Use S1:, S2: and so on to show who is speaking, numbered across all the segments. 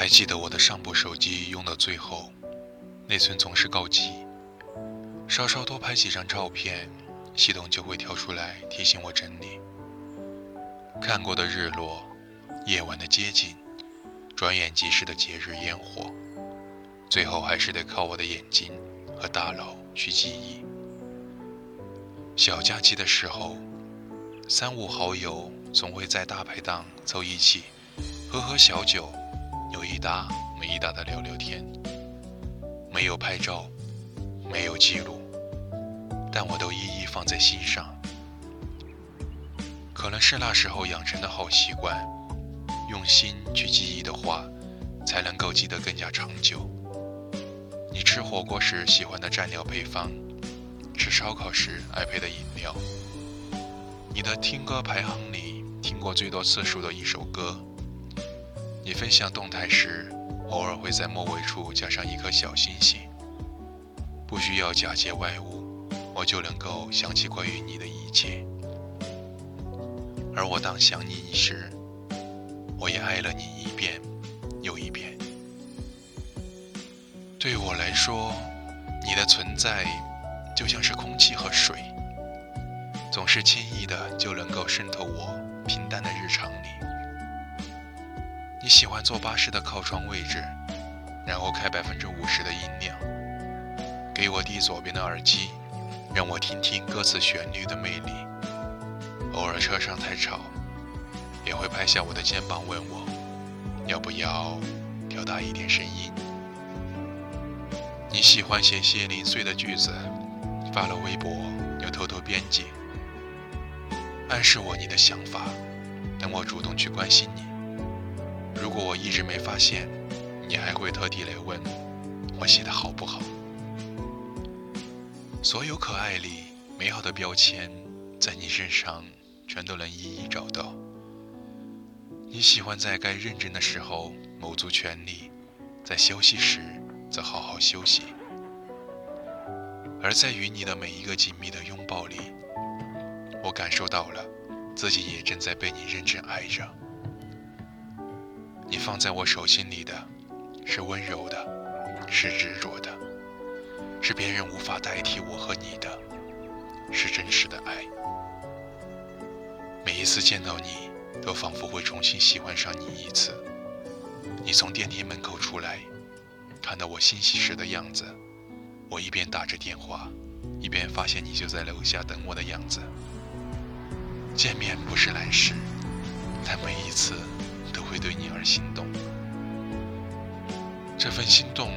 S1: 还记得我的上部手机用到最后，内存总是告急，稍稍多拍几张照片，系统就会跳出来提醒我整理。看过的日落，夜晚的街景，转眼即逝的节日烟火，最后还是得靠我的眼睛和大脑去记忆。小假期的时候，三五好友总会在大排档凑一起，喝喝小酒。有一搭没一搭的聊聊天，没有拍照，没有记录，但我都一一放在心上。可能是那时候养成的好习惯，用心去记忆的话，才能够记得更加长久。你吃火锅时喜欢的蘸料配方，吃烧烤时爱配的饮料，你的听歌排行里听过最多次数的一首歌。你分享动态时，偶尔会在末尾处加上一颗小星星。不需要假借外物，我就能够想起关于你的一切。而我当想你时，我也爱了你一遍又一遍。对我来说，你的存在就像是空气和水，总是轻易的就能够渗透我平淡的日常里。喜欢坐巴士的靠窗位置，然后开百分之五十的音量，给我递左边的耳机，让我听听歌词旋律的魅力。偶尔车上太吵，也会拍下我的肩膀问我，要不要调大一点声音。你喜欢写些零碎的句子，发了微博又偷偷编辑，暗示我你的想法，等我主动去关心你。如果我一直没发现，你还会特地来问我写的好不好？所有可爱里美好的标签，在你身上全都能一一找到。你喜欢在该认真的时候卯足全力，在休息时则好好休息。而在与你的每一个紧密的拥抱里，我感受到了自己也正在被你认真爱着。你放在我手心里的，是温柔的，是执着的，是别人无法代替我和你的，是真实的爱。每一次见到你，都仿佛会重新喜欢上你一次。你从电梯门口出来，看到我欣喜时的样子，我一边打着电话，一边发现你就在楼下等我的样子。见面不是难事，但每一次。会对你而心动，这份心动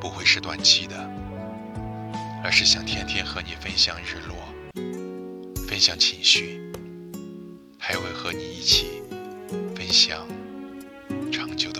S1: 不会是短期的，而是想天天和你分享日落，分享情绪，还会和你一起分享长久的。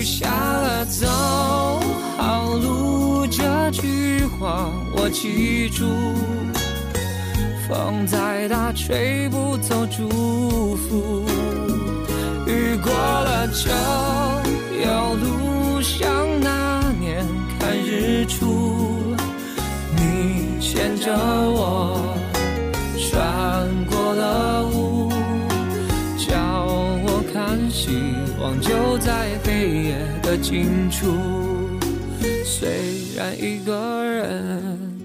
S2: 雨下了，走好路，这句话我记住。风再大，吹不走祝福。雨过了，就有路像那年看日出。你牵着我，希望就在。黑夜的尽处，虽然一个人，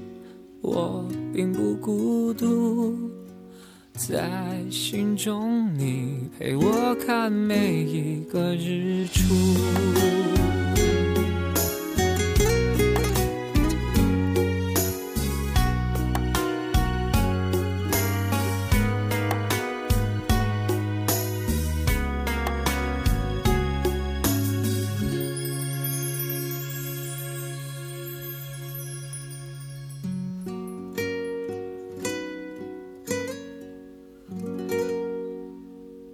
S2: 我并不孤独，在心中你陪我看每一个日出。